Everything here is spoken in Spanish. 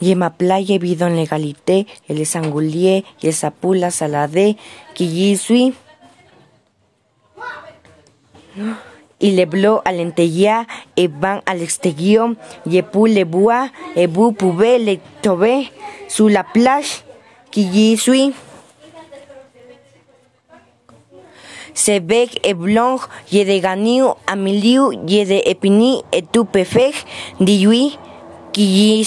y ma playa bidon legalité, el sangulier, y el sapula salade, qui y y le blo al lenteya e van al exterior y pu le e le trouver sur la plage qui se e blanc y de ganiu amiliu ye de epini et tu pefej qui